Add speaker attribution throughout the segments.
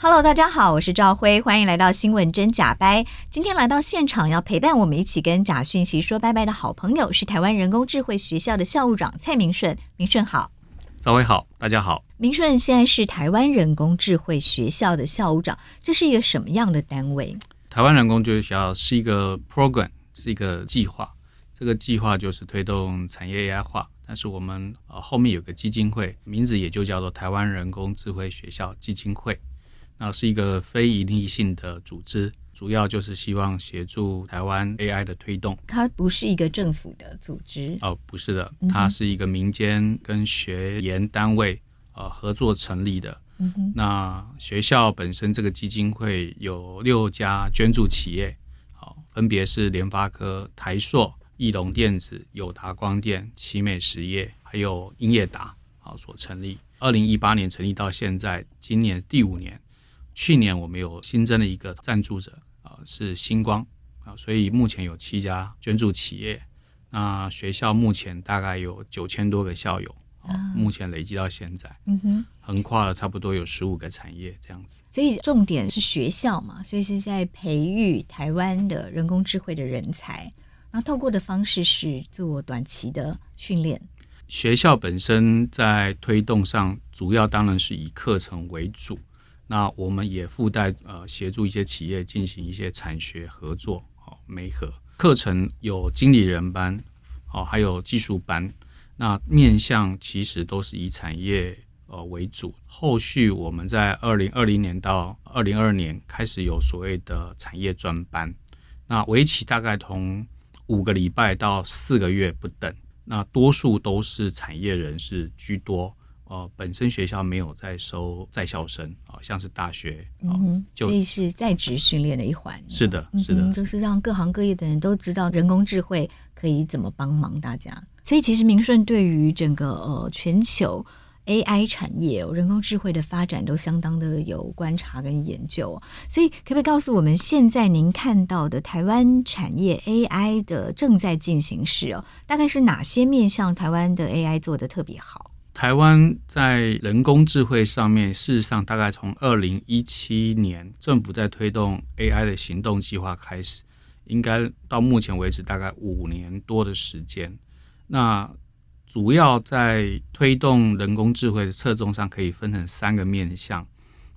Speaker 1: Hello，大家好，我是赵辉，欢迎来到新闻真假掰。今天来到现场要陪伴我们一起跟假讯息说拜拜的好朋友是台湾人工智慧学校的校务长蔡明顺，明顺好，
Speaker 2: 赵辉好，大家好。
Speaker 1: 明顺现在是台湾人工智慧学校的校务长，这是一个什么样的单位？
Speaker 2: 台湾人工智慧学校是一个 program，是一个计划，这个计划就是推动产业 AI 化，但是我们呃后面有个基金会，名字也就叫做台湾人工智慧学校基金会。那是一个非盈利性的组织，主要就是希望协助台湾 AI 的推动。
Speaker 1: 它不是一个政府的组织
Speaker 2: 哦，不是的，它是一个民间跟学研单位呃合作成立的。嗯，那学校本身这个基金会有六家捐助企业，好，分别是联发科、台硕、翼龙电子、友达光电、奇美实业，还有英业达，好所成立。二零一八年成立到现在，今年第五年。去年我们有新增了一个赞助者啊，是星光啊，所以目前有七家捐助企业。那学校目前大概有九千多个校友啊，目前累积到现在，嗯哼，横跨了差不多有十五个产业这样子。
Speaker 1: 所以重点是学校嘛，所以是在培育台湾的人工智慧的人才，然后透过的方式是做短期的训练。
Speaker 2: 学校本身在推动上，主要当然是以课程为主。那我们也附带呃协助一些企业进行一些产学合作，哦，媒合课程有经理人班，哦，还有技术班。那面向其实都是以产业呃为主。后续我们在二零二零年到二零二二年开始有所谓的产业专班，那为期大概从五个礼拜到四个月不等。那多数都是产业人士居多。呃，本身学校没有在收在校生啊、呃，像是大学，呃、
Speaker 1: 嗯，所以是在职训练的一环。
Speaker 2: 是的，是的，
Speaker 1: 就是让各行各业的人都知道人工智慧可以怎么帮忙大家。所以，其实明顺对于整个呃全球 AI 产业、人工智慧的发展都相当的有观察跟研究。所以，可不可以告诉我们，现在您看到的台湾产业 AI 的正在进行式哦，大概是哪些面向台湾的 AI 做的特别好？
Speaker 2: 台湾在人工智慧上面，事实上大概从二零一七年政府在推动 AI 的行动计划开始，应该到目前为止大概五年多的时间。那主要在推动人工智慧的侧重上，可以分成三个面向。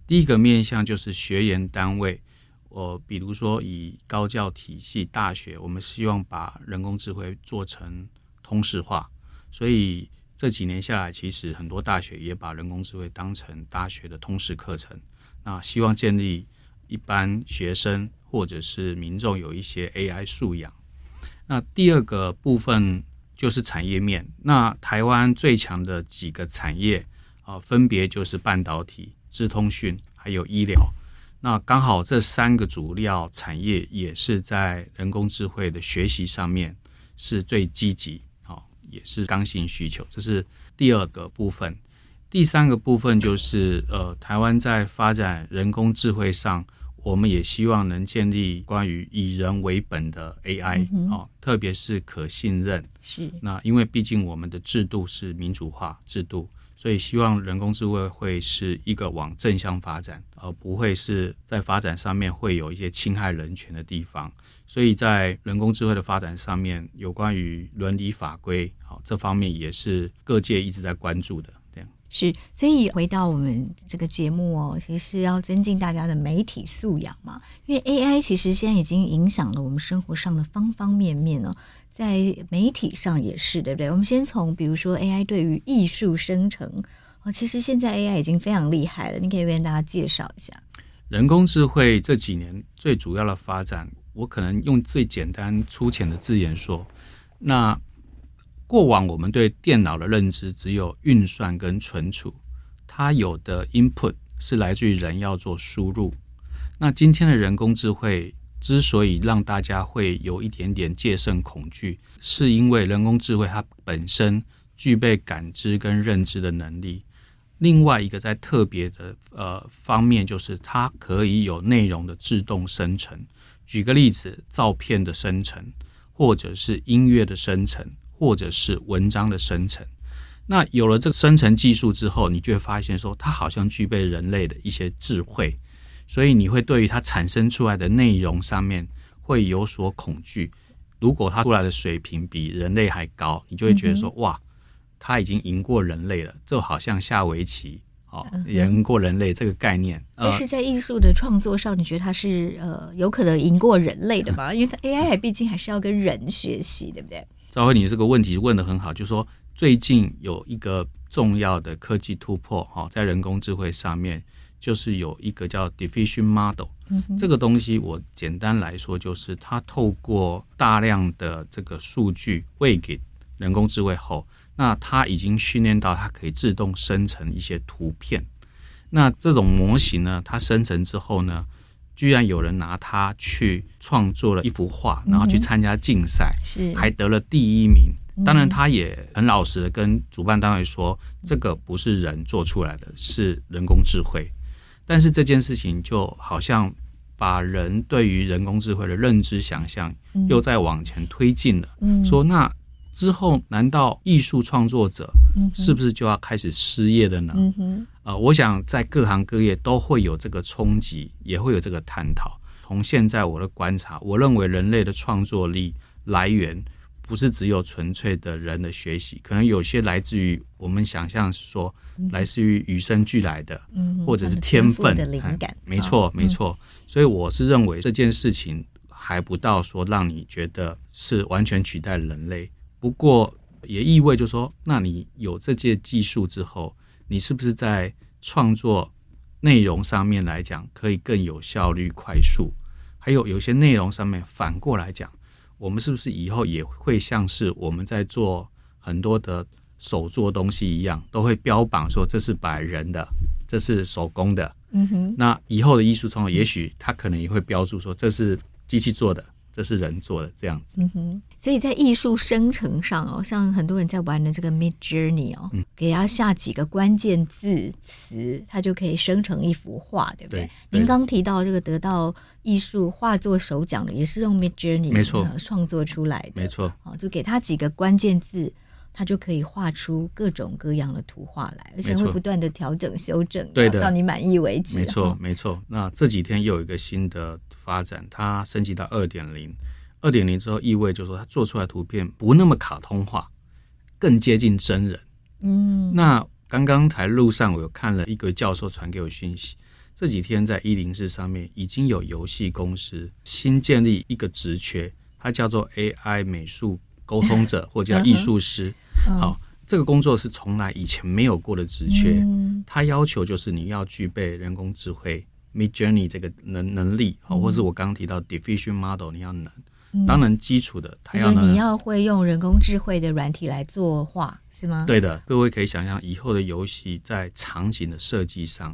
Speaker 2: 第一个面向就是学研单位，我比如说以高教体系大学，我们希望把人工智慧做成通识化，所以。这几年下来，其实很多大学也把人工智慧当成大学的通识课程。那希望建立一般学生或者是民众有一些 AI 素养。那第二个部分就是产业面。那台湾最强的几个产业啊，分别就是半导体、资通讯还有医疗。那刚好这三个主要产业也是在人工智慧的学习上面是最积极。也是刚性需求，这是第二个部分。第三个部分就是，呃，台湾在发展人工智慧上，我们也希望能建立关于以人为本的 AI，嗯，哦，特别是可信任。是。那因为毕竟我们的制度是民主化制度。所以希望人工智慧会是一个往正向发展，而不会是在发展上面会有一些侵害人权的地方。所以在人工智慧的发展上面，有关于伦理法规，好，这方面也是各界一直在关注的。这样
Speaker 1: 是，所以回到我们这个节目哦，其实要增进大家的媒体素养嘛，因为 AI 其实现在已经影响了我们生活上的方方面面哦。在媒体上也是，对不对？我们先从比如说 AI 对于艺术生成哦，其实现在 AI 已经非常厉害了。你可以为大家介绍一下
Speaker 2: 人工智慧这几年最主要的发展。我可能用最简单粗浅的字眼说，那过往我们对电脑的认知只有运算跟存储，它有的 input 是来自于人要做输入。那今天的人工智慧之所以让大家会有一点点戒慎恐惧，是因为人工智慧它本身具备感知跟认知的能力。另外一个在特别的呃方面，就是它可以有内容的自动生成。举个例子，照片的生成，或者是音乐的生成，或者是文章的生成。那有了这个生成技术之后，你就会发现说，它好像具备人类的一些智慧，所以你会对于它产生出来的内容上面会有所恐惧。如果它出来的水平比人类还高，你就会觉得说，嗯、哇。它已经赢过人类了，就好像下围棋，哦，赢过人类这个概念。
Speaker 1: 但是在艺术的创作上，你觉得它是呃有可能赢过人类的吗？因为它 AI 还毕竟还是要跟人学习，对不对？
Speaker 2: 兆徽，你这个问题问的很好，就是说最近有一个重要的科技突破，哈，在人工智慧上面，就是有一个叫 Diffusion Model，这个东西我简单来说，就是它透过大量的这个数据喂给人工智慧后。那它已经训练到它可以自动生成一些图片。那这种模型呢，它生成之后呢，居然有人拿它去创作了一幅画，然后去参加竞赛，是还得了第一名。当然，他也很老实的跟主办单位说，这个不是人做出来的，是人工智慧。但是这件事情就好像把人对于人工智慧的认知想象又在往前推进了。说那。之后，难道艺术创作者是不是就要开始失业了呢？嗯，呃，我想在各行各业都会有这个冲击，也会有这个探讨。从现在我的观察，我认为人类的创作力来源不是只有纯粹的人的学习，可能有些来自于我们想象是说，来自于与生俱来的，或者是天分
Speaker 1: 的灵感。
Speaker 2: 没错，没错。所以我是认为这件事情还不到说让你觉得是完全取代人类。不过也意味就是说，那你有这些技术之后，你是不是在创作内容上面来讲可以更有效率、快速？还有有些内容上面反过来讲，我们是不是以后也会像是我们在做很多的手做东西一样，都会标榜说这是百人的，这是手工的。嗯哼。那以后的艺术创作，也许他可能也会标注说这是机器做的。这是人做的这样子，
Speaker 1: 嗯哼，所以在艺术生成上哦，像很多人在玩的这个 Midjourney 哦，嗯，给他下几个关键字词，它就可以生成一幅画，对不对？对，您刚提到这个得到艺术画作首奖的，也是用 Midjourney 没错。创作出来的，
Speaker 2: 没错，
Speaker 1: 哦，就给他几个关键字。它就可以画出各种各样的图画来，而且会不断的调整修正，对的，到你满意为止。
Speaker 2: 没错，没错。那这几天又有一个新的发展，它升级到二点零。二点零之后意味就是说，它做出来的图片不那么卡通化，更接近真人。嗯。那刚刚才路上我有看了一个教授传给我讯息，这几天在一零四上面已经有游戏公司新建立一个职缺，它叫做 AI 美术。沟通者或者叫艺术师，好，这个工作是从来以前没有过的职缺。他要求就是你要具备人工智慧 Midjourney 这个能能力，好，或是我刚刚提到 Diffusion Model 你要能。当然基础的，他要
Speaker 1: 你要会用人工智慧的软体来作画，是吗？
Speaker 2: 对的，各位可以想象以后的游戏在场景的设计上。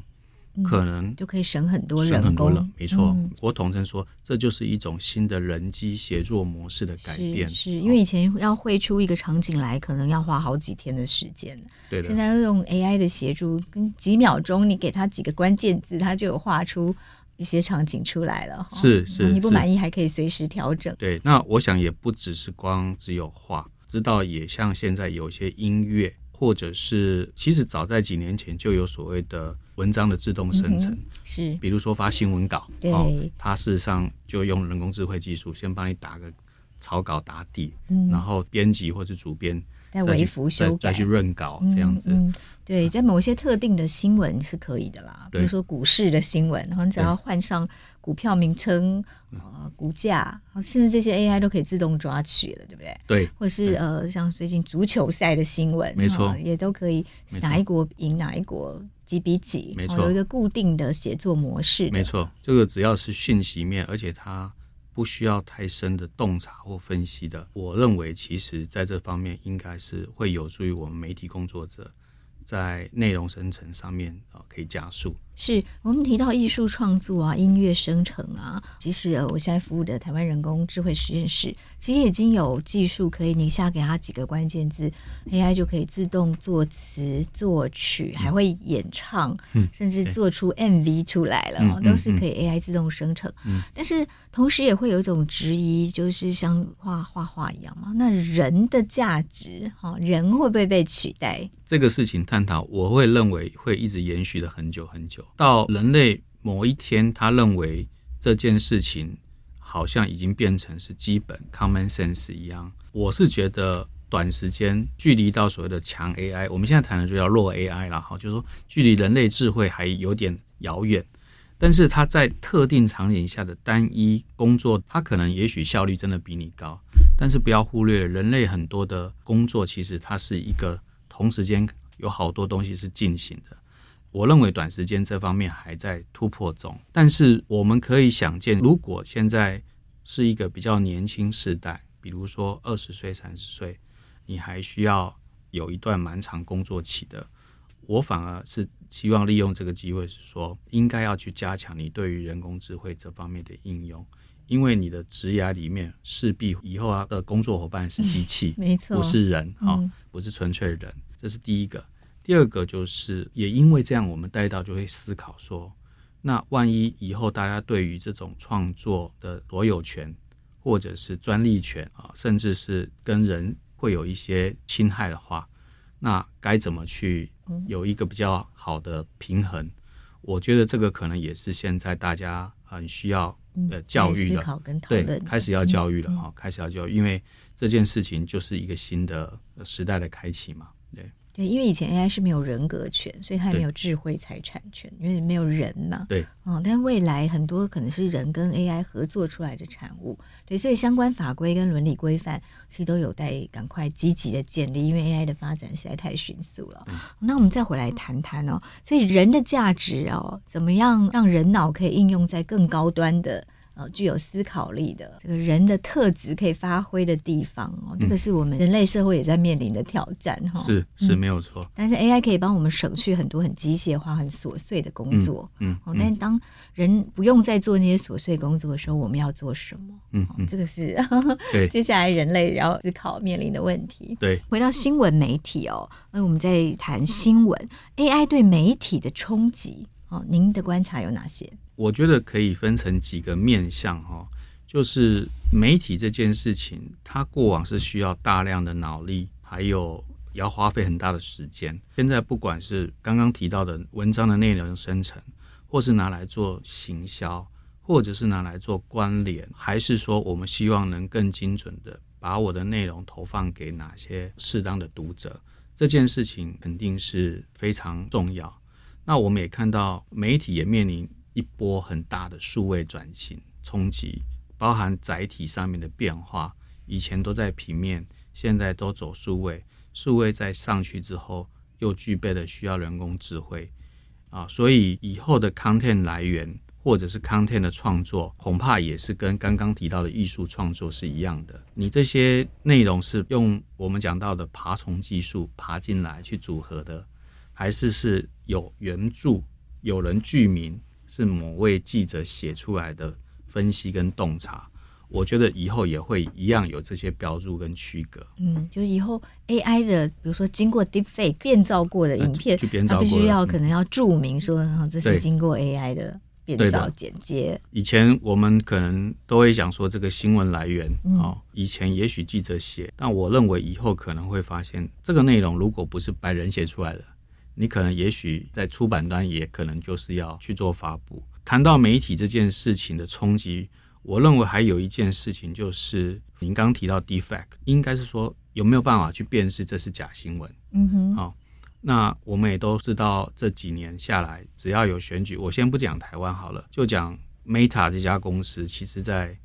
Speaker 2: 可能
Speaker 1: 就可以省很多
Speaker 2: 省很多了，没错。嗯、我统称说，这就是一种新的人机协作模式的改变。
Speaker 1: 是，是因为以前要绘出一个场景来，可能要花好几天的时间。
Speaker 2: 对的。
Speaker 1: 现在用 AI 的协助，跟几秒钟，你给他几个关键字，他就有画出一些场景出来了。
Speaker 2: 是是，
Speaker 1: 你不满意还可以随时调整。
Speaker 2: 对，那我想也不只是光只有画，知道也像现在有些音乐。或者是，其实早在几年前就有所谓的文章的自动生成，嗯、是，比如说发新闻稿，对，哦，它事实上就用人工智慧技术先帮你打个草稿打底，嗯、然后编辑或是主编
Speaker 1: 再微幅修
Speaker 2: 改，再去润稿这样子。
Speaker 1: 嗯。嗯、对，在某些特定的新闻是可以的啦，比如说股市的新闻，然后你只要换上。股票名称、呃，股价，甚至这些 AI 都可以自动抓取了，对不对？
Speaker 2: 对，
Speaker 1: 或者是呃，像最近足球赛的新闻，
Speaker 2: 没错，
Speaker 1: 也都可以哪一国赢哪一国几比几，
Speaker 2: 没错，
Speaker 1: 有一个固定的写作模式。
Speaker 2: 没错，这个只要是讯息面，而且它不需要太深的洞察或分析的，我认为其实在这方面应该是会有助于我们媒体工作者在内容生成上面啊可以加速。
Speaker 1: 是我们提到艺术创作啊，音乐生成啊，其实我现在服务的台湾人工智慧实验室，其实已经有技术可以，你下给他几个关键字，AI 就可以自动作词作曲，还会演唱，
Speaker 2: 嗯、
Speaker 1: 甚至做出 MV 出来了，
Speaker 2: 嗯、
Speaker 1: 都是可以 AI 自动生成。
Speaker 2: 嗯、
Speaker 1: 但是同时也会有一种质疑，就是像画画画一样嘛，那人的价值，哈，人会不会被取代？
Speaker 2: 这个事情探讨，我会认为会一直延续的很久很久。到人类某一天，他认为这件事情好像已经变成是基本 common sense 一样。我是觉得短时间距离到所谓的强 AI，我们现在谈的就叫弱 AI 了哈，就是说距离人类智慧还有点遥远。但是它在特定场景下的单一工作，它可能也许效率真的比你高。但是不要忽略人类很多的工作，其实它是一个同时间有好多东西是进行的。我认为短时间这方面还在突破中，但是我们可以想见，如果现在是一个比较年轻世代，比如说二十岁、三十岁，你还需要有一段蛮长工作期的，我反而是希望利用这个机会，是说应该要去加强你对于人工智慧这方面的应用，因为你的职涯里面势必以后啊的工作伙伴是机器，
Speaker 1: 没错，
Speaker 2: 不是人啊，不是纯粹人，这是第一个。第二个就是，也因为这样，我们带到就会思考说，那万一以后大家对于这种创作的所有权，或者是专利权啊，甚至是跟人会有一些侵害的话，那该怎么去有一个比较好的平衡？我觉得这个可能也是现在大家很需要呃教育的，对，开始要教育了哈，开始要教育，因为这件事情就是一个新的时代的开启嘛，
Speaker 1: 对。因为以前 AI 是没有人格权，所以它也没有智慧财产权，因为没有人嘛。
Speaker 2: 对，
Speaker 1: 嗯，但未来很多可能是人跟 AI 合作出来的产物。对，所以相关法规跟伦理规范其实都有待赶快积极的建立，因为 AI 的发展实在太迅速了。那我们再回来谈谈哦，所以人的价值哦，怎么样让人脑可以应用在更高端的？呃，具有思考力的这个人的特质可以发挥的地方哦，这个是我们人类社会也在面临的挑战哈。
Speaker 2: 是是没有错，
Speaker 1: 但是 AI 可以帮我们省去很多很机械化、很琐碎的工作。
Speaker 2: 嗯，
Speaker 1: 哦，但是当人不用再做那些琐碎工作的时候，我们要做什么？
Speaker 2: 嗯，
Speaker 1: 这个是对 接下来人类要思考面临的问题。
Speaker 2: 对，
Speaker 1: 回到新闻媒体哦，那我们在谈新闻 AI 对媒体的冲击哦，您的观察有哪些？
Speaker 2: 我觉得可以分成几个面向哈，就是媒体这件事情，它过往是需要大量的脑力，还有要花费很大的时间。现在不管是刚刚提到的文章的内容生成，或是拿来做行销，或者是拿来做关联，还是说我们希望能更精准的把我的内容投放给哪些适当的读者，这件事情肯定是非常重要。那我们也看到媒体也面临。一波很大的数位转型冲击，包含载体上面的变化，以前都在平面，现在都走数位。数位在上去之后，又具备了需要人工智慧啊，所以以后的 content 来源或者是 content 的创作，恐怕也是跟刚刚提到的艺术创作是一样的。你这些内容是用我们讲到的爬虫技术爬进来去组合的，还是是有原著、有人具名？是某位记者写出来的分析跟洞察，我觉得以后也会一样有这些标注跟区隔。
Speaker 1: 嗯，就是以后 AI 的，比如说经过 Deepfake 变造过的影片，
Speaker 2: 它必
Speaker 1: 须要可能要注明说，嗯、这是经过 AI 的变造剪接。
Speaker 2: 以前我们可能都会想说这个新闻来源，哦，以前也许记者写，但我认为以后可能会发现，这个内容如果不是白人写出来的。你可能也许在出版端也可能就是要去做发布。谈到媒体这件事情的冲击，我认为还有一件事情就是您刚提到 Deepfake，应该是说有没有办法去辨识这是假新闻？
Speaker 1: 嗯哼。
Speaker 2: 好，那我们也都知道这几年下来，只要有选举，我先不讲台湾好了，就讲 Meta 这家公司，其实在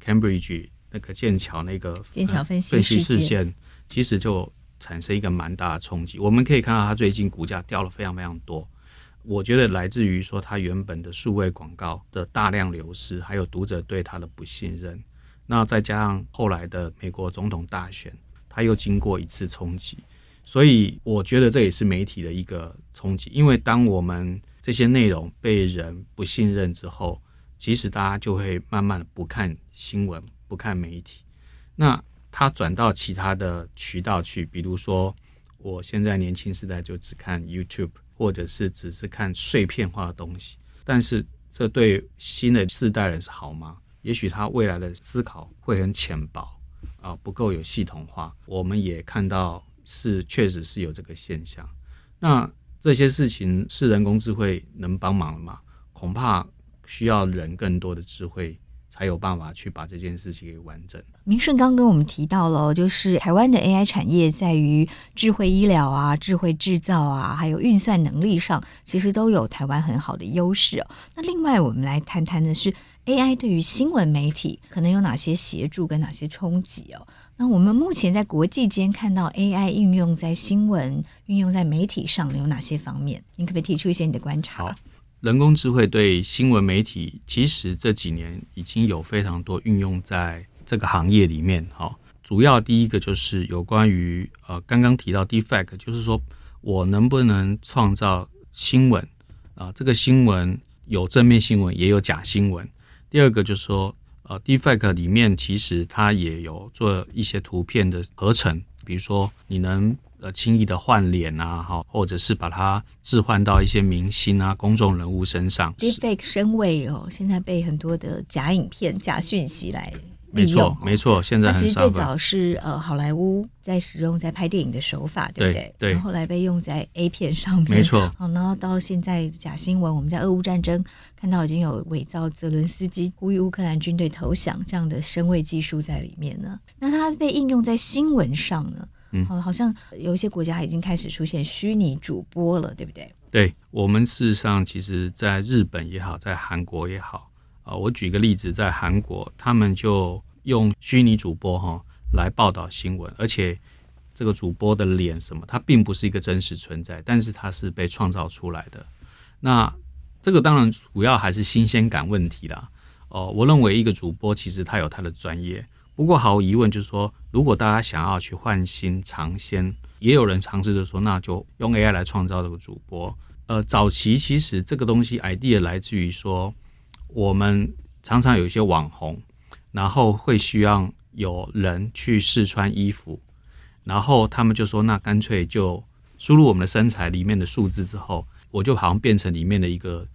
Speaker 2: Cambridge 那个剑桥那个
Speaker 1: 剑桥分析事件，
Speaker 2: 其实就。产生一个蛮大的冲击，我们可以看到它最近股价掉了非常非常多。我觉得来自于说它原本的数位广告的大量流失，还有读者对它的不信任。那再加上后来的美国总统大选，它又经过一次冲击，所以我觉得这也是媒体的一个冲击，因为当我们这些内容被人不信任之后，其实大家就会慢慢的不看新闻，不看媒体，那他转到其他的渠道去，比如说我现在年轻时代就只看 YouTube，或者是只是看碎片化的东西，但是这对新的世代人是好吗？也许他未来的思考会很浅薄啊，不够有系统化。我们也看到是确实是有这个现象。那这些事情是人工智慧能帮忙的吗？恐怕需要人更多的智慧，才有办法去把这件事情给完整。
Speaker 1: 明顺刚跟我们提到了，就是台湾的 AI 产业在于智慧医疗啊、智慧制造啊，还有运算能力上，其实都有台湾很好的优势哦。那另外，我们来谈谈的是。AI 对于新闻媒体可能有哪些协助跟哪些冲击哦？那我们目前在国际间看到 AI 应用在新闻、运用在媒体上有哪些方面？你可不可以提出一些你的观察？
Speaker 2: 人工智慧对新闻媒体其实这几年已经有非常多运用在这个行业里面。好，主要第一个就是有关于呃刚刚提到 Deepfake，就是说我能不能创造新闻啊？这个新闻有正面新闻，也有假新闻。第二个就是说，呃，Deepfake 里面其实它也有做一些图片的合成，比如说你能呃轻易的换脸啊，哈，或者是把它置换到一些明星啊、公众人物身上。
Speaker 1: Deepfake 身位哦，现在被很多的假影片、假讯息来。
Speaker 2: 没错，没错。现在
Speaker 1: 其实最早是呃好莱坞在使用在拍电影的手法，对不对？
Speaker 2: 对。
Speaker 1: 然后后来被用在 A 片上面，
Speaker 2: 没错。
Speaker 1: 好，然后到现在假新闻，我们在俄乌战争看到已经有伪造泽伦斯基呼吁乌克兰军队投降这样的身位技术在里面呢。那它被应用在新闻上呢？嗯，好，好像有一些国家已经开始出现虚拟主播了，对不对？
Speaker 2: 对，我们事实上其实在日本也好，在韩国也好。啊，我举个例子，在韩国，他们就用虚拟主播哈来报道新闻，而且这个主播的脸什么，它并不是一个真实存在，但是它是被创造出来的。那这个当然主要还是新鲜感问题啦。哦，我认为一个主播其实他有他的专业，不过毫无疑问就是说，如果大家想要去换新尝鲜，也有人尝试着说，那就用 AI 来创造这个主播。呃，早期其实这个东西 idea 来自于说。我们常常有一些网红，然后会需要有人去试穿衣服，然后他们就说：“那干脆就输入我们的身材里面的数字之后，我就好像变成里面的一个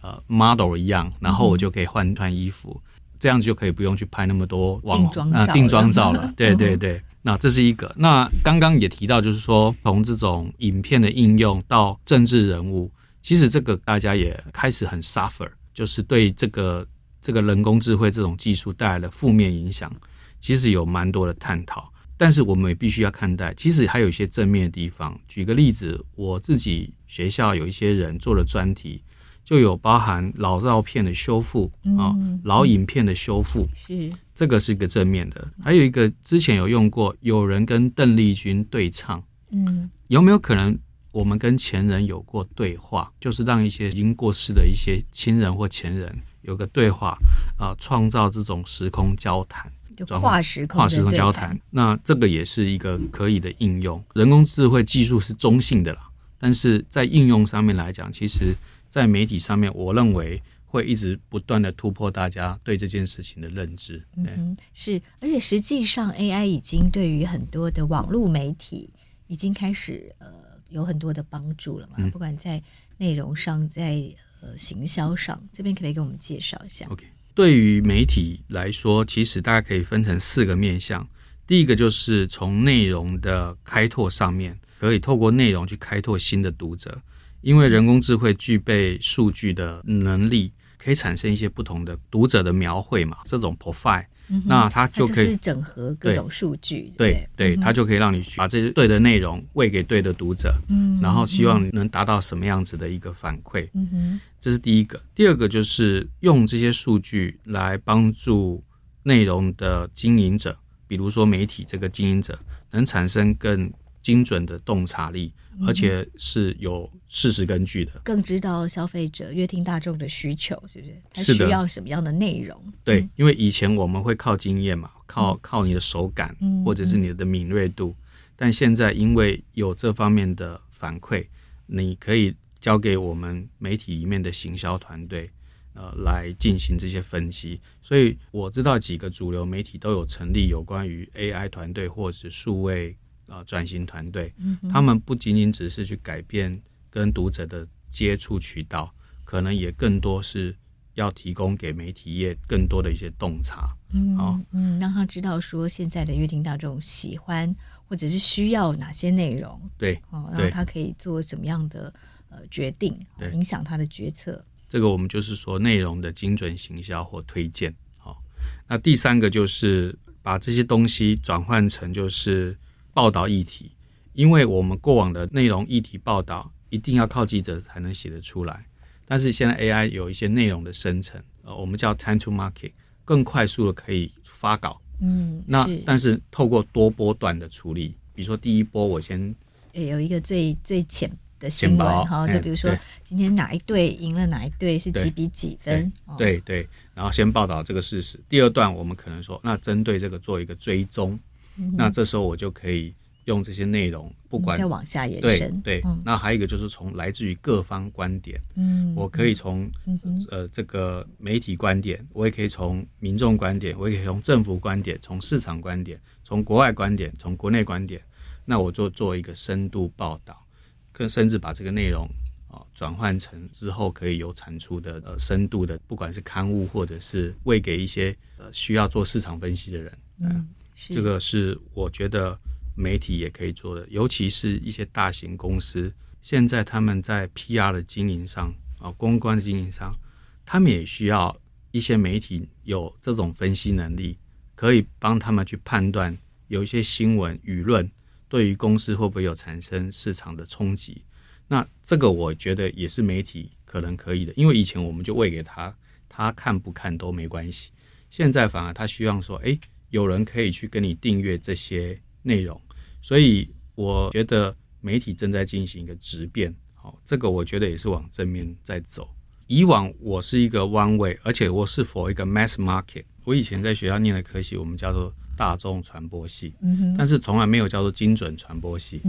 Speaker 2: 呃 model 一样，然后我就可以换穿衣服，这样子就可以不用去拍那么多网红啊定妆照了。”对对对，那这是一个。那刚刚也提到，就是说从这种影片的应用到政治人物，其实这个大家也开始很 suffer。就是对这个这个人工智慧这种技术带来的负面影响，其实有蛮多的探讨。但是我们也必须要看待，其实还有一些正面的地方。举个例子，我自己学校有一些人做了专题，就有包含老照片的修复啊，老影片的修复，是这个是一个正面的。还有一个之前有用过，有人跟邓丽君对唱，嗯，有没有可能？我们跟前人有过对话，就是让一些已经过世的一些亲人或前人有个对话，啊、呃，创造这种时空交谈，
Speaker 1: 就跨时空
Speaker 2: 跨时空交谈。那这个也是一个可以的应用。人工智慧技术是中性的啦，但是在应用上面来讲，其实在媒体上面，我认为会一直不断的突破大家对这件事情的认知。
Speaker 1: 嗯，是，而且实际上 AI 已经对于很多的网络媒体已经开始呃。有很多的帮助了嘛？不管在内容上，在呃行销上，这边可不可以给我们介绍一下
Speaker 2: ？OK，对于媒体来说，其实大家可以分成四个面向。第一个就是从内容的开拓上面，可以透过内容去开拓新的读者，因为人工智慧具备数据的能力，可以产生一些不同的读者的描绘嘛，这种 profile。那它就可以
Speaker 1: 是整合各种数据，
Speaker 2: 对对，对，它就可以让你把这些对的内容喂给对的读者，嗯，然后希望能达到什么样子的一个反馈，嗯哼，这是第一个。第二个就是用这些数据来帮助内容的经营者，比如说媒体这个经营者，能产生更精准的洞察力。而且是有事实根据的，
Speaker 1: 更知道消费者、阅听大众的需求，是不是？他需要什么样的内容？
Speaker 2: 对，因为以前我们会靠经验嘛，靠靠你的手感，或者是你的敏锐度。但现在因为有这方面的反馈，你可以交给我们媒体里面的行销团队，呃，来进行这些分析。所以我知道几个主流媒体都有成立有关于 AI 团队或者数位呃转型团队，他们不仅仅只是去改变跟读者的接触渠道，可能也更多是。要提供给媒体业更多的一些洞察，
Speaker 1: 嗯，好，嗯，让他知道说现在的阅听大众喜欢或者是需要哪些内容，
Speaker 2: 对，
Speaker 1: 哦，然后他可以做什么样的呃决定，影响他的决策。
Speaker 2: 这个我们就是说内容的精准行销或推荐。好，那第三个就是把这些东西转换成就是报道议题，因为我们过往的内容议题报道一定要靠记者才能写得出来。但是现在 AI 有一些内容的生成，呃，我们叫 time to market，更快速的可以发稿。嗯，那是但是透过多波段的处理，比如说第一波我先，
Speaker 1: 有一个最最浅的新闻哈，就比如说今天哪一队赢了哪一队是几比几分，
Speaker 2: 对对，对，然后先报道这个事实。第二段我们可能说，那针对这个做一个追踪，嗯、那这时候我就可以。用这些内容，不管
Speaker 1: 再往下延伸，
Speaker 2: 对对、嗯，那还有一个就是从来自于各方观点，嗯，我可以从、嗯、呃这个媒体观点，我也可以从民众观点，我也可以从政府观点，从市场观点，从国外观点，从国内观点，那我就做一个深度报道，更甚至把这个内容啊转换成之后可以有产出的呃深度的，不管是刊物或者是喂给一些呃需要做市场分析的人，嗯，呃、这个是我觉得。媒体也可以做的，尤其是一些大型公司，现在他们在 PR 的经营上啊，公关的经营上，他们也需要一些媒体有这种分析能力，可以帮他们去判断有一些新闻舆论对于公司会不会有产生市场的冲击。那这个我觉得也是媒体可能可以的，因为以前我们就喂给他，他看不看都没关系，现在反而他需要说，诶，有人可以去跟你订阅这些内容。所以我觉得媒体正在进行一个质变，好，这个我觉得也是往正面在走。以往我是一个 one way，而且我是 for 一个 mass market。我以前在学校念的科系，我们叫做大众传播系，但是从来没有叫做精准传播系。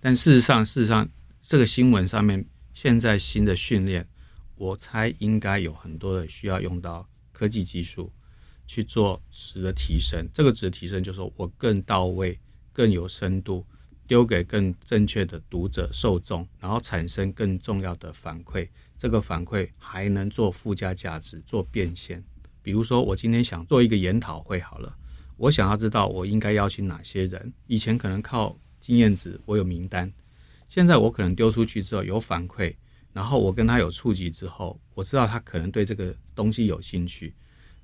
Speaker 2: 但事实上，事实上这个新闻上面现在新的训练，我猜应该有很多的需要用到科技技术去做值的提升。这个值的提升就是说我更到位。更有深度，丢给更正确的读者受众，然后产生更重要的反馈。这个反馈还能做附加价值，做变现。比如说，我今天想做一个研讨会，好了，我想要知道我应该邀请哪些人。以前可能靠经验值，我有名单，现在我可能丢出去之后有反馈，然后我跟他有触及之后，我知道他可能对这个东西有兴趣。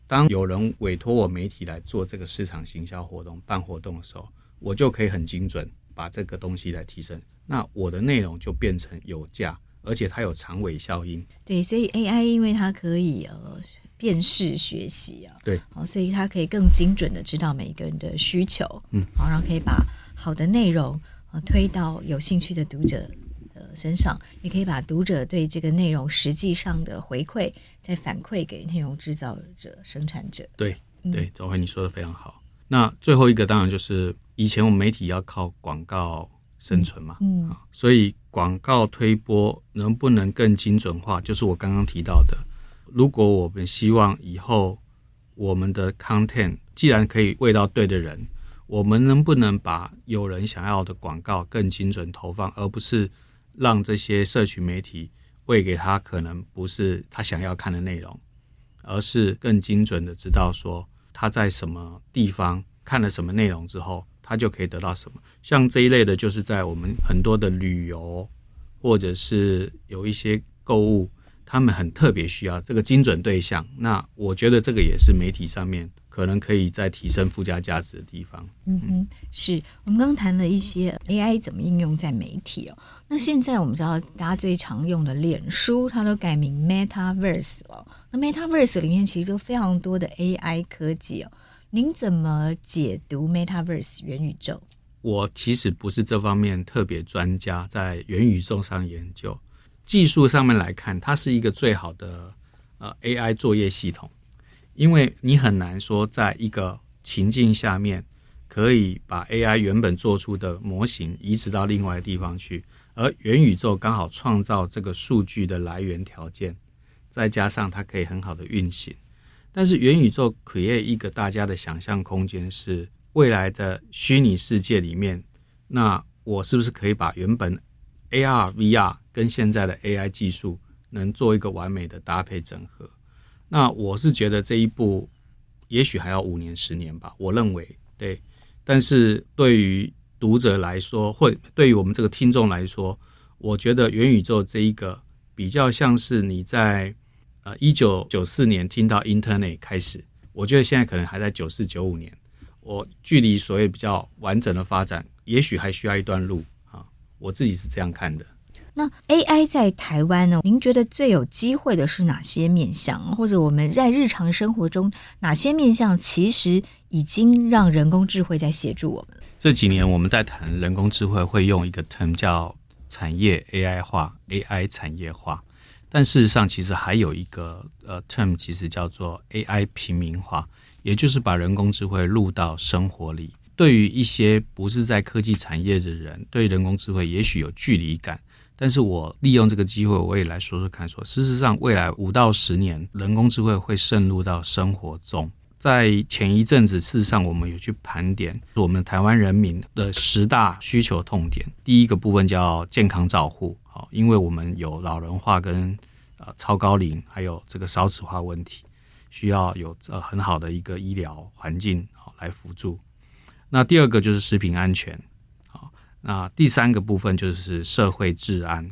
Speaker 2: 当有人委托我媒体来做这个市场行销活动、办活动的时候，我就可以很精准把这个东西来提升，那我的内容就变成有价，而且它有长尾效应。
Speaker 1: 对，所以 AI 因为它可以呃辨识学习啊，
Speaker 2: 对，
Speaker 1: 好，所以它可以更精准的知道每一个人的需求，嗯，好，然后可以把好的内容啊推到有兴趣的读者的身上，也可以把读者对这个内容实际上的回馈再反馈给内容制造者、生产者。
Speaker 2: 对，对，周辉你说的非常好。那最后一个当然就是以前我们媒体要靠广告生存嘛，嗯，嗯，所以广告推播能不能更精准化？就是我刚刚提到的，如果我们希望以后我们的 content 既然可以喂到对的人，我们能不能把有人想要的广告更精准投放，而不是让这些社群媒体喂给他可能不是他想要看的内容，而是更精准的知道说。他在什么地方看了什么内容之后，他就可以得到什么。像这一类的，就是在我们很多的旅游，或者是有一些购物，他们很特别需要这个精准对象。那我觉得这个也是媒体上面可能可以再提升附加价值的地方。
Speaker 1: 嗯哼，是我们刚刚谈了一些 AI 怎么应用在媒体哦。那现在我们知道大家最常用的脸书，它都改名 Metaverse 了。那 Metaverse 里面其实都非常多的 AI 科技哦。您怎么解读 Metaverse 元宇宙？
Speaker 2: 我其实不是这方面特别专家，在元宇宙上研究。技术上面来看，它是一个最好的呃 AI 作业系统，因为你很难说在一个情境下面可以把 AI 原本做出的模型移植到另外的地方去，而元宇宙刚好创造这个数据的来源条件，再加上它可以很好的运行。但是元宇宙 create 一个大家的想象空间，是未来的虚拟世界里面，那我是不是可以把原本 AR、VR 跟现在的 AI 技术能做一个完美的搭配整合？那我是觉得这一步也许还要五年、十年吧。我认为对，但是对于读者来说，或对于我们这个听众来说，我觉得元宇宙这一个比较像是你在。呃，一九九四年听到 Internet 开始，我觉得现在可能还在九四九五年，我距离所谓比较完整的发展，也许还需要一段路啊。我自己是这样看的。
Speaker 1: 那 AI 在台湾呢？您觉得最有机会的是哪些面向？或者我们在日常生活中哪些面向其实已经让人工智慧在协助我们？
Speaker 2: 这几年我们在谈人工智慧，会用一个 term 叫产业 AI 化，AI 产业化。但事实上，其实还有一个呃 term，其实叫做 AI 平民化，也就是把人工智慧录到生活里。对于一些不是在科技产业的人，对人工智慧也许有距离感。但是我利用这个机会，我也来说说看说，事实上，未来五到十年，人工智慧会渗入到生活中。在前一阵子，事实上我们有去盘点我们台湾人民的十大需求痛点。第一个部分叫健康照护。好，因为我们有老人化跟呃超高龄，还有这个少子化问题，需要有呃很好的一个医疗环境好来辅助。那第二个就是食品安全，那第三个部分就是社会治安。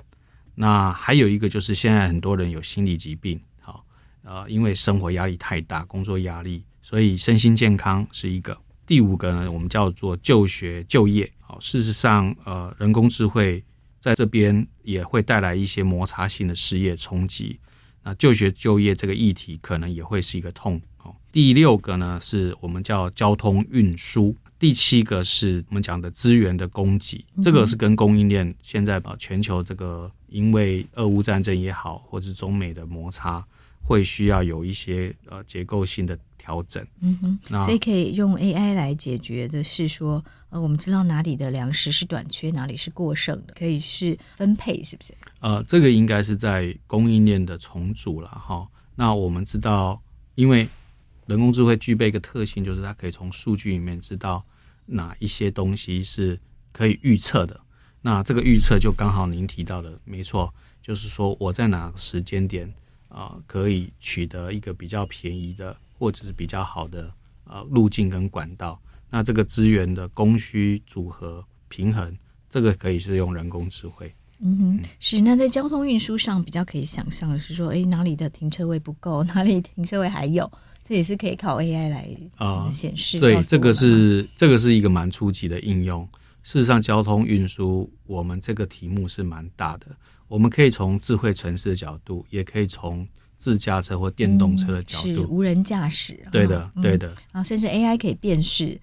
Speaker 2: 那还有一个就是现在很多人有心理疾病，好，呃，因为生活压力太大，工作压力，所以身心健康是一个。第五个呢，我们叫做就学就业。好，事实上，呃，人工智慧。在这边也会带来一些摩擦性的失业冲击，那就学就业这个议题可能也会是一个痛。第六个呢，是我们叫交通运输，第七个是我们讲的资源的供给，这个是跟供应链现在把全球这个因为俄乌战争也好，或者中美的摩擦，会需要有一些呃结构性的调整。
Speaker 1: 嗯哼，那所以可以用 AI 来解决的是说。呃，我们知道哪里的粮食是短缺，哪里是过剩的，可以是分配，是不是？
Speaker 2: 呃，这个应该是在供应链的重组了哈。那我们知道，因为人工智慧具备一个特性，就是它可以从数据里面知道哪一些东西是可以预测的。那这个预测就刚好您提到的，没错，就是说我在哪个时间点啊，可以取得一个比较便宜的或者是比较好的呃路径跟管道。那这个资源的供需组合平衡，这个可以是用人工智慧。
Speaker 1: 嗯哼，是。那在交通运输上，比较可以想象的是说，哎，哪里的停车位不够，哪里停车位还有，这也是可以靠 AI 来啊显示。
Speaker 2: 对，这个是这个是一个蛮初级的应用。事实上，交通运输我们这个题目是蛮大的，我们可以从智慧城市的角度，也可以从自驾车或电动车的角度，嗯、是无
Speaker 1: 人驾驶。
Speaker 2: 对的，对的。
Speaker 1: 啊、嗯，甚至 AI 可以辨识。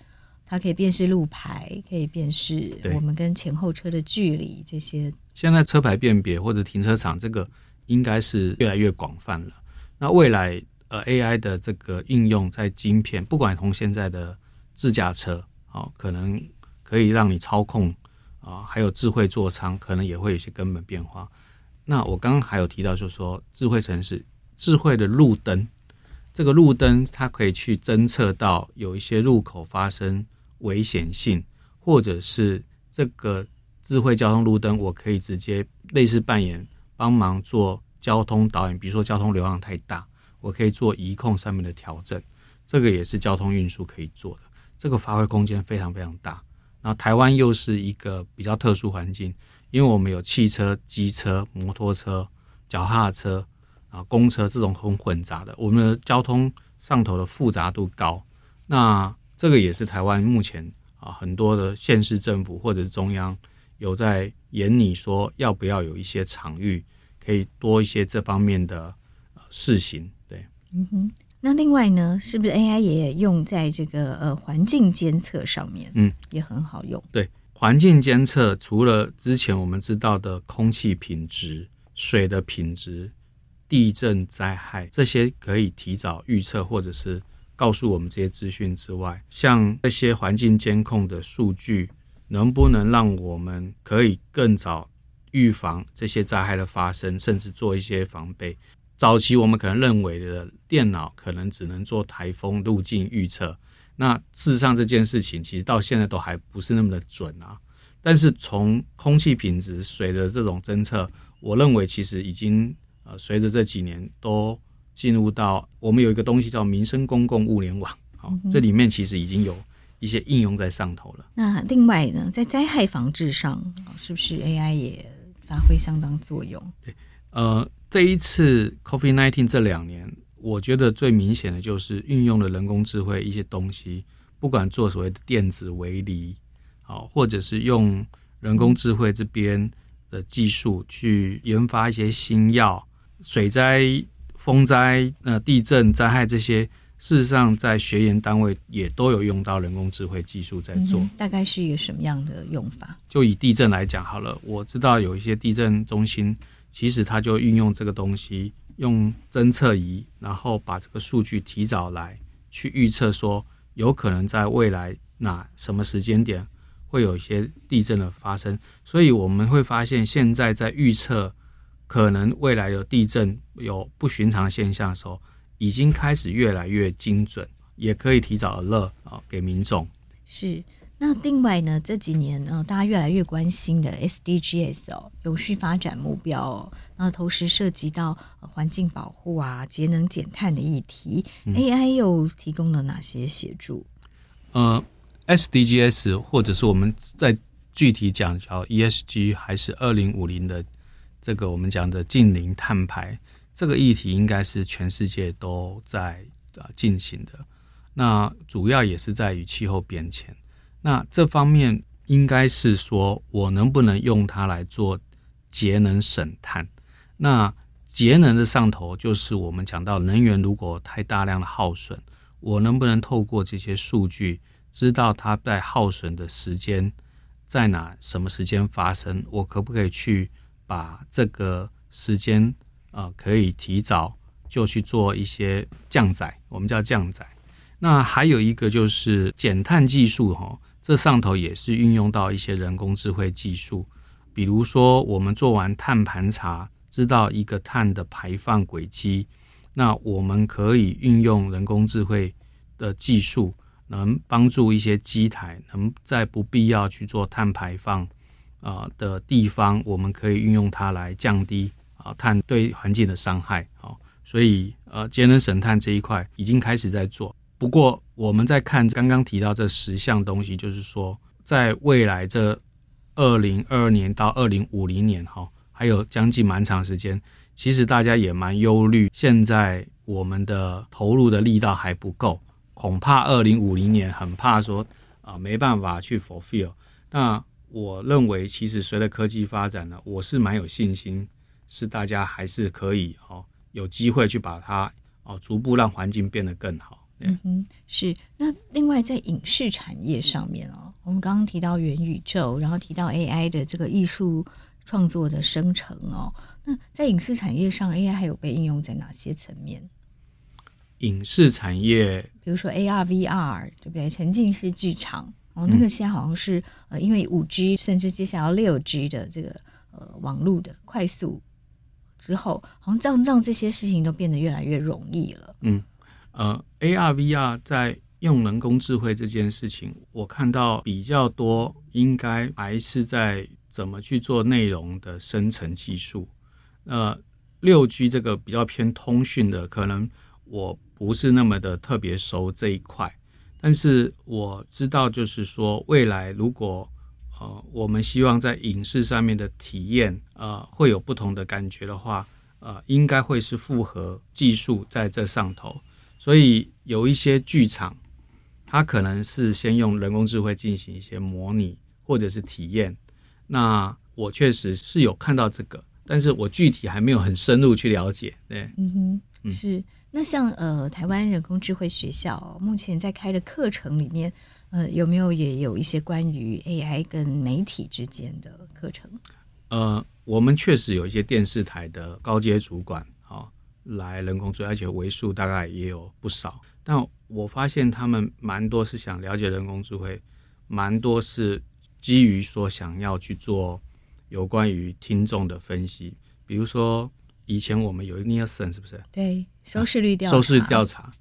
Speaker 1: 它可以辨识路牌，可以辨识我们跟前后车的距离这些。
Speaker 2: 现在车牌辨别或者停车场，这个应该是越来越广泛了。那未来呃 AI 的这个应用在晶片，不管从现在的自驾车，哦，可能可以让你操控啊，还有智慧座舱，可能也会有些根本变化。那我刚刚还有提到，就是说智慧城市、智慧的路灯，这个路灯它可以去侦测到有一些路口发生。危险性，或者是这个智慧交通路灯，我可以直接类似扮演帮忙做交通导演，比如说交通流量太大，我可以做移控上面的调整，这个也是交通运输可以做的，这个发挥空间非常非常大。那台湾又是一个比较特殊环境，因为我们有汽车、机车、摩托车、脚踏车啊、公车这种很混杂的，我们的交通上头的复杂度高，那。这个也是台湾目前啊很多的县市政府或者是中央有在研拟说要不要有一些场域可以多一些这方面的试行，
Speaker 1: 嗯哼。那另外呢，是不是 AI 也用在这个呃环境监测上面？嗯，也很好用。
Speaker 2: 对，环境监测除了之前我们知道的空气品质、水的品质、地震灾害这些可以提早预测或者是。告诉我们这些资讯之外，像这些环境监控的数据，能不能让我们可以更早预防这些灾害的发生，甚至做一些防备？早期我们可能认为的电脑可能只能做台风路径预测，那事实上这件事情其实到现在都还不是那么的准啊。但是从空气品质水的这种侦测，我认为其实已经呃随着这几年都。进入到我们有一个东西叫民生公共物联网，好，这里面其实已经有一些应用在上头了。
Speaker 1: 那另外呢，在灾害防治上，是不是 AI 也发挥相当作用？
Speaker 2: 对，呃，这一次 COVID-19 这两年，我觉得最明显的就是运用了人工智慧一些东西，不管做所谓的电子围篱，好，或者是用人工智慧这边的技术去研发一些新药，水灾。风灾、呃地震灾害这些，事实上在学研单位也都有用到人工智慧技术在做。
Speaker 1: 嗯，大概是一个什么样的用法？
Speaker 2: 就以地震来讲好了，我知道有一些地震中心，其实它就运用这个东西，用侦测仪，然后把这个数据提早来去预测，说有可能在未来哪什么时间点会有一些地震的发生。所以我们会发现，现在在预测。可能未来有地震有不寻常现象的时候，已经开始越来越精准，也可以提早 alert 啊给民众。
Speaker 1: 是，那另外呢，这几年呃，大家越来越关心的 SDGs 哦，永续发展目标哦，那同时涉及到环境保护啊、节能减碳的议题，嗯，AI 又提供了哪些协助？
Speaker 2: 呃，SDGs 或者是我们在具体讲叫 ESG，还是二零五零的？这个我们讲的近零碳排这个议题，应该是全世界都在啊进行的。那主要也是在于气候变迁。那这方面应该是说，我能不能用它来做节能省碳？那节能的上头就是我们讲到能源如果太大量的耗损，我能不能透过这些数据，知道它在耗损的时间在哪，什么时间发生？我可不可以去？把这个时间呃，可以提早就去做一些降载，我们叫降载。那还有一个就是减碳技术哈，这上头也是运用到一些人工智慧技术，比如说我们做完碳盘查，知道一个碳的排放轨迹，那我们可以运用人工智慧的技术，能帮助一些机台能在不必要去做碳排放。啊的地方，我们可以运用它来降低啊碳对环境的伤害。好，所以呃节能省碳这一块已经开始在做。不过我们在看刚刚提到这十项东西，就是说在未来这二零二二年到二零五零年哈，还有将近蛮长时间，其实大家也蛮忧虑。现在我们的投入的力道还不够，恐怕二零五零年很怕说啊没办法去 fulfill 那。我认为，其实随着科技发展呢，我是蛮有信心，是大家还是可以哦，有机会去把它哦，逐步让环境变得更好。
Speaker 1: 嗯哼，是。那另外在影视产业上面哦，我们刚刚提到元宇宙，然后提到 AI 的这个艺术创作的生成哦，那在影视产业上，AI 还有被应用在哪些层面？
Speaker 2: 影视产业，
Speaker 1: 比如说 AR、VR，对不对？沉浸式剧场。哦，那个现在好像是呃，因为五 G 甚至接下来六 G 的这个呃网络的快速之后，好像让让这些事情都变得越来越容易了。
Speaker 2: 嗯，呃，AR、VR 在用人工智慧这件事情，我看到比较多，应该还是在怎么去做内容的生成技术。呃，六 G 这个比较偏通讯的，可能我不是那么的特别熟这一块。但是我知道，就是说，未来如果呃，我们希望在影视上面的体验呃，会有不同的感觉的话，呃，应该会是复合技术在这上头。所以有一些剧场，它可能是先用人工智慧进行一些模拟或者是体验。那我确实是有看到这个，但是我具体还没有很深入去了解。对，
Speaker 1: 嗯哼，是。那像呃，台湾人工智慧学校目前在开的课程里面，呃，有没有也有一些关于 AI 跟媒体之间的课程？
Speaker 2: 呃，我们确实有一些电视台的高阶主管，来人工智慧，而且为数大概也有不少。但我发现他们蛮多是想了解人工智慧，蛮多是基于说想要去做有关于听众的分析。比如说以前我们有一个 Nielsen 是不是？
Speaker 1: 对，收视率调查，
Speaker 2: 收视率调查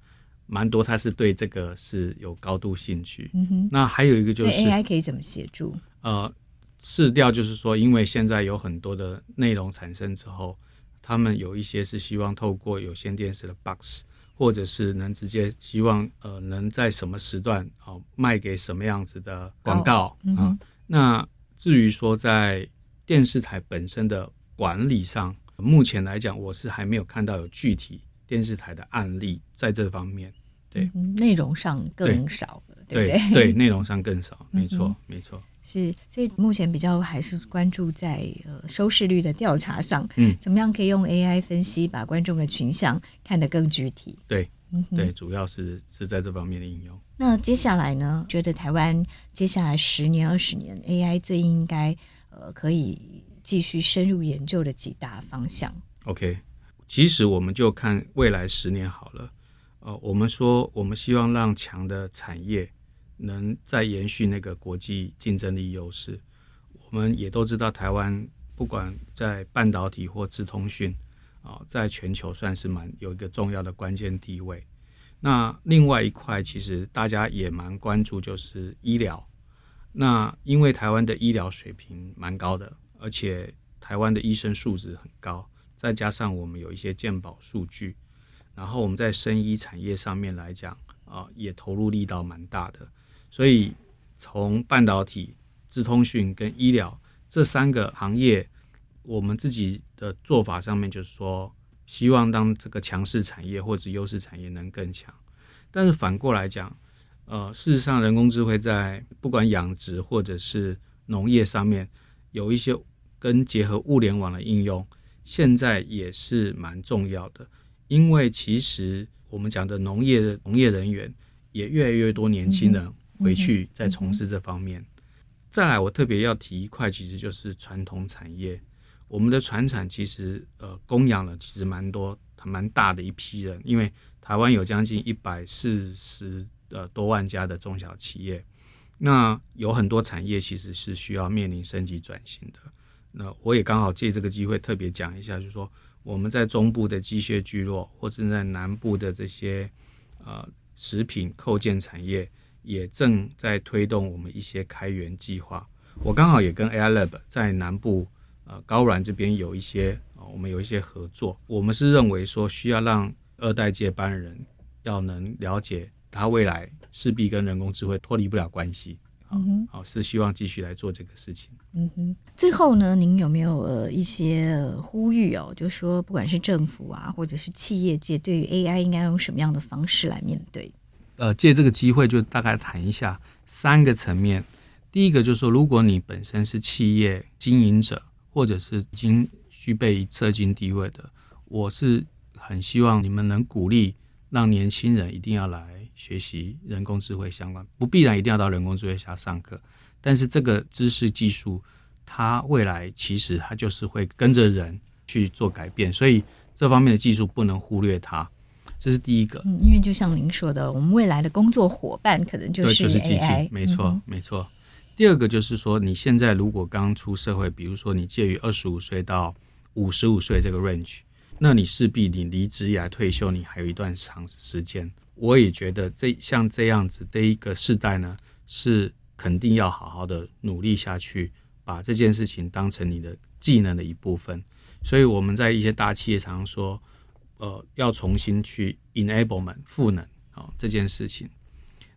Speaker 2: 蛮多，他是对这个是有高度兴趣。
Speaker 1: 嗯哼。
Speaker 2: 那还有一个就是
Speaker 1: AI 可以怎么协助？
Speaker 2: 呃，市调就是说，因为现在有很多的内容产生之后。他们有一些是希望透过有线电视的 box，或者是能直接希望呃能在什么时段哦、呃、卖给什么样子的广告啊。那至于说在电视台本身的管理上，目前来讲我是还没有看到有具体电视台的案例在这方面。对，
Speaker 1: 嗯、内容上更少了，对
Speaker 2: 对对，对，内容上更少，没错、嗯、没错。
Speaker 1: 是，所以目前比较还是关注在呃收视率的调查上，
Speaker 2: 嗯，
Speaker 1: 怎么样可以用 AI 分析，把观众的群像看得更具体？
Speaker 2: 对，嗯，对，主要是是在这方面的应用。
Speaker 1: 那接下来呢？觉得台湾接下来十年、二十年，AI 最应该呃可以继续深入研究的几大方向
Speaker 2: ？OK，其实我们就看未来十年好了。呃，我们说我们希望让强的产业。能再延续那个国际竞争力优势，我们也都知道，台湾不管在半导体或资通讯啊，在全球算是蛮有一个重要的关键地位。那另外一块，其实大家也蛮关注，就是医疗。那因为台湾的医疗水平蛮高的，而且台湾的医生素质很高，再加上我们有一些健保数据，然后我们在生医产业上面来讲啊，也投入力道蛮大的。所以，从半导体、智通讯跟医疗这三个行业，我们自己的做法上面就是说，希望当这个强势产业或者优势产业能更强。但是反过来讲，呃，事实上，人工智慧在不管养殖或者是农业上面，有一些跟结合物联网的应用，现在也是蛮重要的。因为其实我们讲的农业的农业人员也越来越多年轻人。回去再从事这方面。再来，我特别要提一块，其实就是传统产业。我们的船产其实呃供养了其实蛮多、蛮大的一批人，因为台湾有将近一百四十呃多万家的中小企业，那有很多产业其实是需要面临升级转型的。那我也刚好借这个机会特别讲一下，就是说我们在中部的机械聚落，或者在南部的这些呃食品扣件产业。也正在推动我们一些开源计划。我刚好也跟 AI Lab 在南部呃高软这边有一些啊、呃，我们有一些合作。我们是认为说需要让二代接班人要能了解他未来势必跟人工智慧脱离不了关系。好、嗯，好是希望继续来做这个事情。
Speaker 1: 嗯哼。最后呢，您有没有呃一些呼吁哦？就是说不管是政府啊，或者是企业界，对于 AI 应该用什么样的方式来面对？
Speaker 2: 呃，借这个机会就大概谈一下三个层面。第一个就是说，如果你本身是企业经营者，或者是已经具备社经地位的，我是很希望你们能鼓励让年轻人一定要来学习人工智慧相关，不必然一定要到人工智慧下上课，但是这个知识技术，它未来其实它就是会跟着人去做改变，所以这方面的技术不能忽略它。这是第一个，
Speaker 1: 嗯，因为就像您说的，我们未来的工作伙伴可能就是 AI，
Speaker 2: 就是机器，没错，嗯，没错。第二个就是说，你现在如果刚出社会，比如说你介于二十五岁到五十五岁这个 range，那你势必你离职来退休，你还有一段长时间。我也觉得这像这样子的一个世代呢，是肯定要好好的努力下去，把这件事情当成你的技能的一部分。所以我们在一些大企业常常说。呃，要重新去 enablement 赋能啊、哦、这件事情。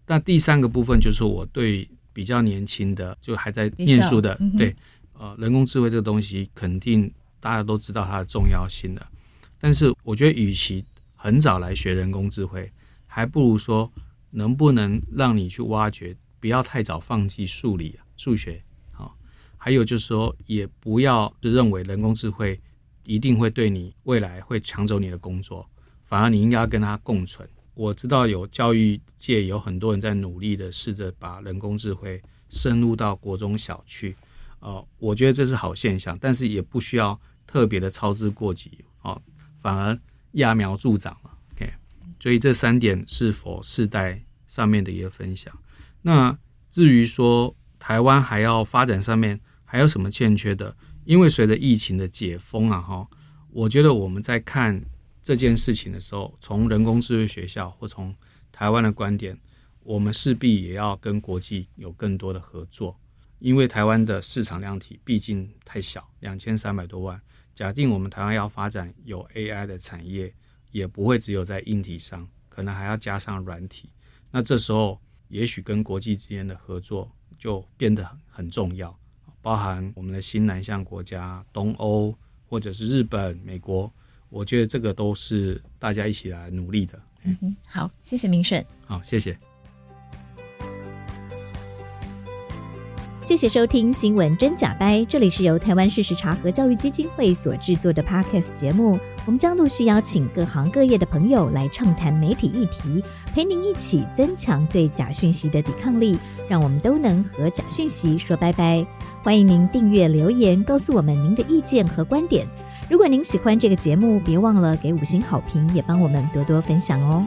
Speaker 2: 那第三个部分就是我对比较年轻的，就还在念书的，嗯、对，呃，人工智慧这个东西肯定大家都知道它的重要性的。但是我觉得，与其很早来学人工智慧，还不如说能不能让你去挖掘，不要太早放弃数理、数学。好、哦，还有就是说，也不要就认为人工智慧。一定会对你未来会抢走你的工作，反而你应该要跟他共存。我知道有教育界有很多人在努力的试着把人工智慧深入到国中小去，呃，我觉得这是好现象，但是也不需要特别的操之过急哦，反而揠苗助长了。OK，所以这三点是否世代上面的一个分享。那至于说台湾还要发展上面还有什么欠缺的？因为随着疫情的解封啊，哈，我觉得我们在看这件事情的时候，从人工智慧学校或从台湾的观点，我们势必也要跟国际有更多的合作。因为台湾的市场量体毕竟太小，两千三百多万。假定我们台湾要发展有 AI 的产业，也不会只有在硬体上，可能还要加上软体。那这时候，也许跟国际之间的合作就变得很很重要，包含我们的新南向国家、东欧或者是日本、美国，我觉得这个都是大家一起来努力的。
Speaker 3: 嗯，好，谢谢明顺。
Speaker 2: 好，谢谢。
Speaker 1: 谢谢收听《新闻真假掰》，这里是由台湾事实查核教育基金会所制作的 Podcast 节目。我们将陆续邀请各行各业的朋友来畅谈媒体议题，陪您一起增强对假讯息的抵抗力，让我们都能和假讯息说拜拜。欢迎您订阅留言，告诉我们您的意见和观点。如果您喜欢这个节目，别忘了给五星好评，也帮我们多多分享哦。